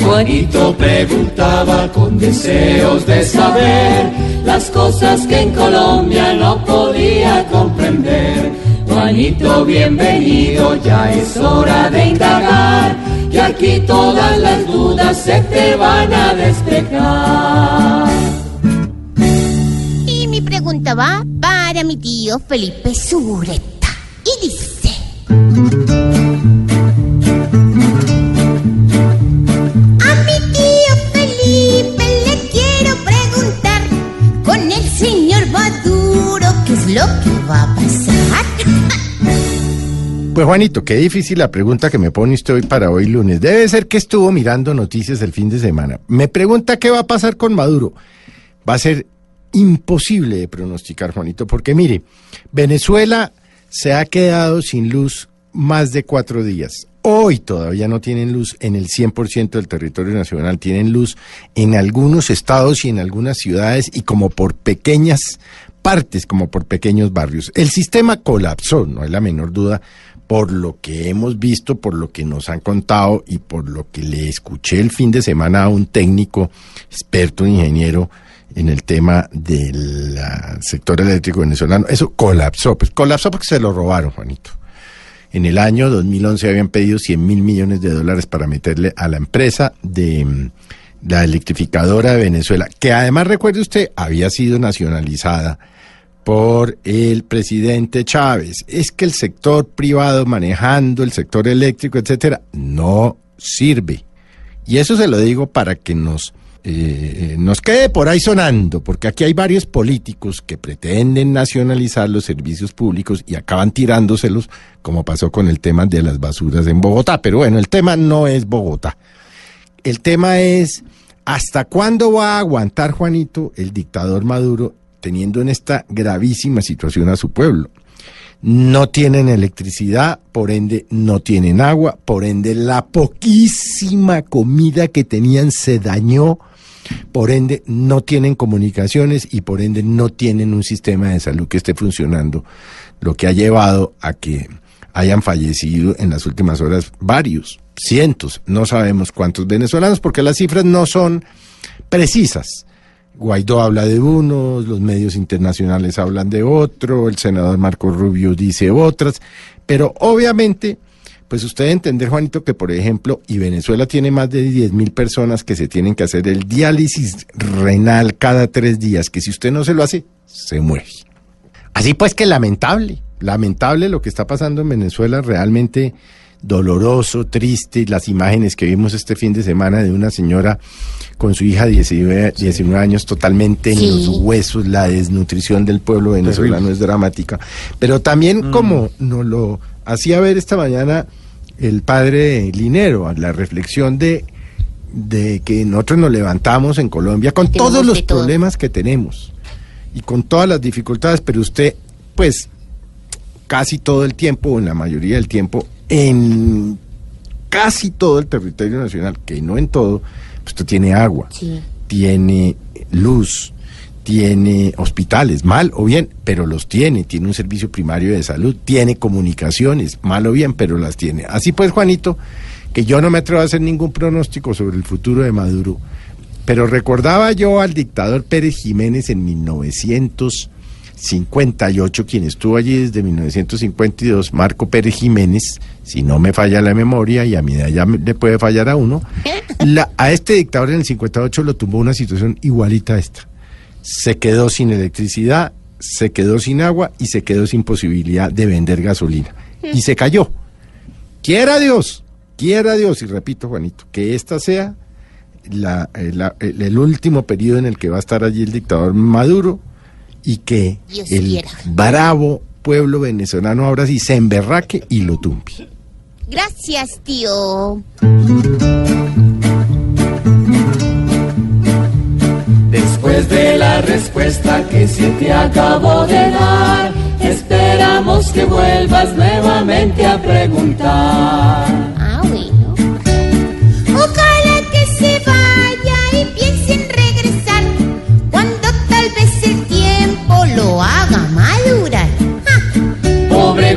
Juanito preguntaba con deseos de saber las cosas que en Colombia no podía comprender. Juanito, bienvenido, ya es hora de indagar, que aquí todas las dudas se te van a despejar. Y mi pregunta va para mi tío Felipe Zureta. Y dice... Pues Juanito, qué difícil la pregunta que me pone usted hoy para hoy lunes. Debe ser que estuvo mirando noticias el fin de semana. Me pregunta qué va a pasar con Maduro. Va a ser imposible de pronosticar, Juanito, porque mire, Venezuela se ha quedado sin luz más de cuatro días. Hoy todavía no tienen luz en el 100% del territorio nacional, tienen luz en algunos estados y en algunas ciudades y como por pequeñas partes, como por pequeños barrios. El sistema colapsó, no hay la menor duda, por lo que hemos visto, por lo que nos han contado y por lo que le escuché el fin de semana a un técnico, experto, ingeniero en el tema del ah, sector eléctrico venezolano. Eso colapsó, pues colapsó porque se lo robaron, Juanito. En el año 2011 habían pedido 100 mil millones de dólares para meterle a la empresa de mm, la electrificadora de Venezuela, que además, recuerde usted, había sido nacionalizada por el presidente Chávez. Es que el sector privado manejando el sector eléctrico, etcétera, no sirve. Y eso se lo digo para que nos eh, nos quede por ahí sonando, porque aquí hay varios políticos que pretenden nacionalizar los servicios públicos y acaban tirándoselos, como pasó con el tema de las basuras en Bogotá. Pero bueno, el tema no es Bogotá. El tema es, ¿hasta cuándo va a aguantar Juanito, el dictador Maduro, teniendo en esta gravísima situación a su pueblo? no tienen electricidad, por ende no tienen agua, por ende la poquísima comida que tenían se dañó, por ende no tienen comunicaciones y por ende no tienen un sistema de salud que esté funcionando, lo que ha llevado a que hayan fallecido en las últimas horas varios, cientos, no sabemos cuántos venezolanos, porque las cifras no son precisas. Guaidó habla de unos, los medios internacionales hablan de otro, el senador Marco Rubio dice otras, pero obviamente, pues usted entender, Juanito, que por ejemplo, y Venezuela tiene más de 10 mil personas que se tienen que hacer el diálisis renal cada tres días, que si usted no se lo hace, se muere. Así pues que lamentable, lamentable lo que está pasando en Venezuela, realmente doloroso, triste, las imágenes que vimos este fin de semana de una señora con su hija de 19, 19 años totalmente en los huesos, la desnutrición del pueblo venezolano es dramática. Pero también como nos lo hacía ver esta mañana el padre Linero, la reflexión de, de que nosotros nos levantamos en Colombia con Tenemos todos los todo. problemas que tenemos y con todas las dificultades, pero usted, pues, casi todo el tiempo, o en la mayoría del tiempo, en casi todo el territorio nacional, que no en todo, pues usted tiene agua, Sí. tiene luz, tiene hospitales, mal o bien, pero los tiene, tiene un servicio primario de salud, tiene comunicaciones, mal o bien, pero las tiene. Así pues, Juanito, que yo no me atrevo a hacer ningún pronóstico sobre el futuro de Maduro, pero recordaba yo al dictador Pérez Jiménez en 1958, quien estuvo allí desde 1952, Marco Pérez Jiménez, si no me falla la memoria, y a mi edad ya le puede fallar a uno, la- a este dictador en el 58 lo tumbó una situación igualita a esta. Se quedó sin electricidad, se quedó sin agua y se quedó sin posibilidad de vender gasolina. Y se cayó. Quiera Dios, quiera Dios, y repito, Juanito, que esta sea la- eh, la- el, el último periodo en el que va a estar allí el dictador Maduro y que Dios el quiera. bravo pueblo venezolano ahora sí se emberraque y lo tumbe. Gracias, tío. Después de la respuesta que se te acabó de dar, esperamos que vuelvas nuevamente a preguntar.